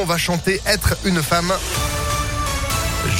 on va chanter Être une femme.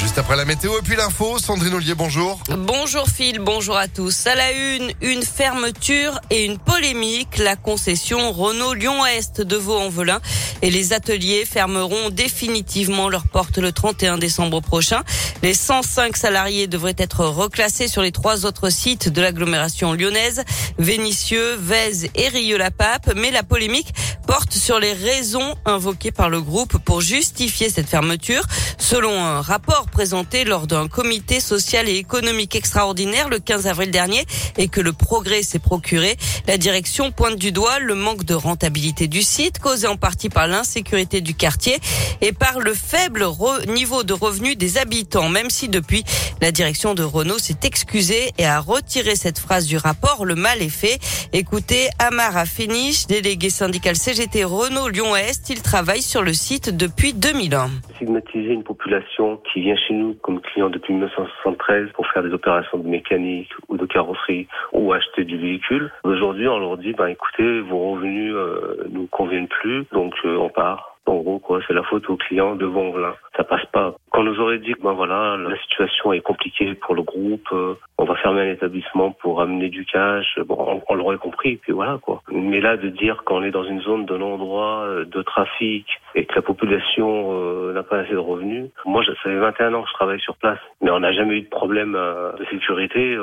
Juste après la météo et puis l'info, Sandrine Ollier, bonjour. Bonjour Phil, bonjour à tous. À la une, une fermeture et une polémique. La concession Renault Lyon-Est de Vaux-en-Velin et les ateliers fermeront définitivement leurs portes le 31 décembre prochain. Les 105 salariés devraient être reclassés sur les trois autres sites de l'agglomération lyonnaise, Vénissieux, Vèze et Rieux-la-Pape. Mais la polémique porte sur les raisons invoquées par le groupe pour justifier cette fermeture. Selon un rapport présenté lors d'un comité social et économique extraordinaire le 15 avril dernier et que le progrès s'est procuré, la direction pointe du doigt le manque de rentabilité du site causé en partie par l'insécurité du quartier et par le faible niveau de revenus des habitants, même si depuis la direction de Renault s'est excusée et a retiré cette phrase du rapport, le mal est fait. Écoutez Amara Féniche, délégué syndical CGT Renault Lyon-Est, il travaille sur le site depuis 2001. Stigmatiser une population qui chez nous comme client depuis 1973 pour faire des opérations de mécanique ou de carrosserie ou acheter du véhicule. Aujourd'hui, on leur dit, ben écoutez, vos revenus euh, nous conviennent plus, donc euh, on part. En gros, quoi, c'est la faute au client devant là. Ça passe pas. On nous aurait dit que ben voilà, la situation est compliquée pour le groupe, euh, on va fermer un établissement pour amener du cash, bon, on, l'aurait compris, puis voilà quoi. Mais là, de dire qu'on est dans une zone de non-droit, euh, de trafic, et que la population euh, n'a pas assez de revenus, moi, ça fait 21 ans que je travaille sur place, mais on n'a jamais eu de problème de sécurité.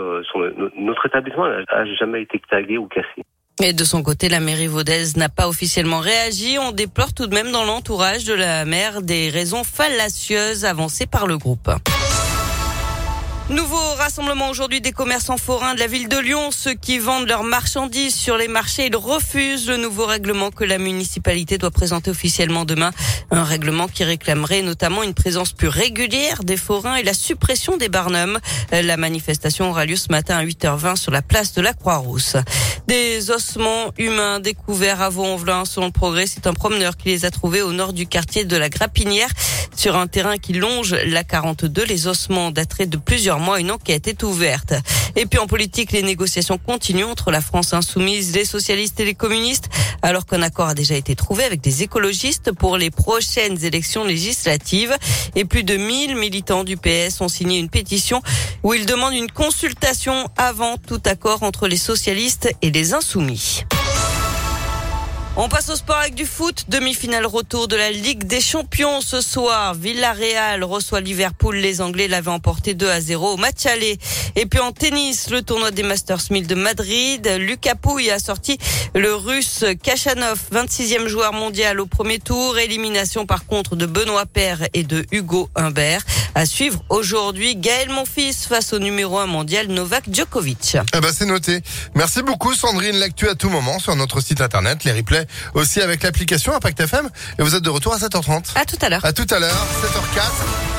notre établissement n'a jamais été tagué ou cassé. Et de son côté, la mairie vaudaise n'a pas officiellement réagi. On déplore tout de même dans l'entourage de la maire des raisons fallacieuses avancées par le groupe. Nouveau rassemblement aujourd'hui des commerçants forains de la ville de Lyon. Ceux qui vendent leurs marchandises sur les marchés, ils refusent le nouveau règlement que la municipalité doit présenter officiellement demain. Un règlement qui réclamerait notamment une présence plus régulière des forains et la suppression des barnums. La manifestation aura lieu ce matin à 8h20 sur la place de la Croix-Rousse. Des ossements humains découverts à Vaux-en-Velin selon le progrès. C'est un promeneur qui les a trouvés au nord du quartier de la Grapinière sur un terrain qui longe la 42. Les ossements dateraient de plusieurs Une enquête est ouverte. Et puis en politique, les négociations continuent entre la France insoumise, les socialistes et les communistes, alors qu'un accord a déjà été trouvé avec des écologistes pour les prochaines élections législatives. Et plus de 1000 militants du PS ont signé une pétition où ils demandent une consultation avant tout accord entre les socialistes et les insoumis. On passe au sport avec du foot. Demi-finale retour de la Ligue des Champions ce soir. Villarreal reçoit Liverpool. Les Anglais l'avaient emporté 2 à 0 au match aller. Et puis en tennis, le tournoi des Masters 1000 de Madrid. Lucas Pouille a sorti le russe Kachanov, 26e joueur mondial au premier tour. Élimination par contre de Benoît Paire et de Hugo Humbert. À suivre aujourd'hui, Gaël Monfils face au numéro 1 mondial Novak Djokovic. Eh ben c'est noté. Merci beaucoup Sandrine. L'actu à tout moment sur notre site internet, les replays aussi avec l'application Impact FM. Et vous êtes de retour à 7h30. À tout à l'heure. À tout à l'heure, 7h04.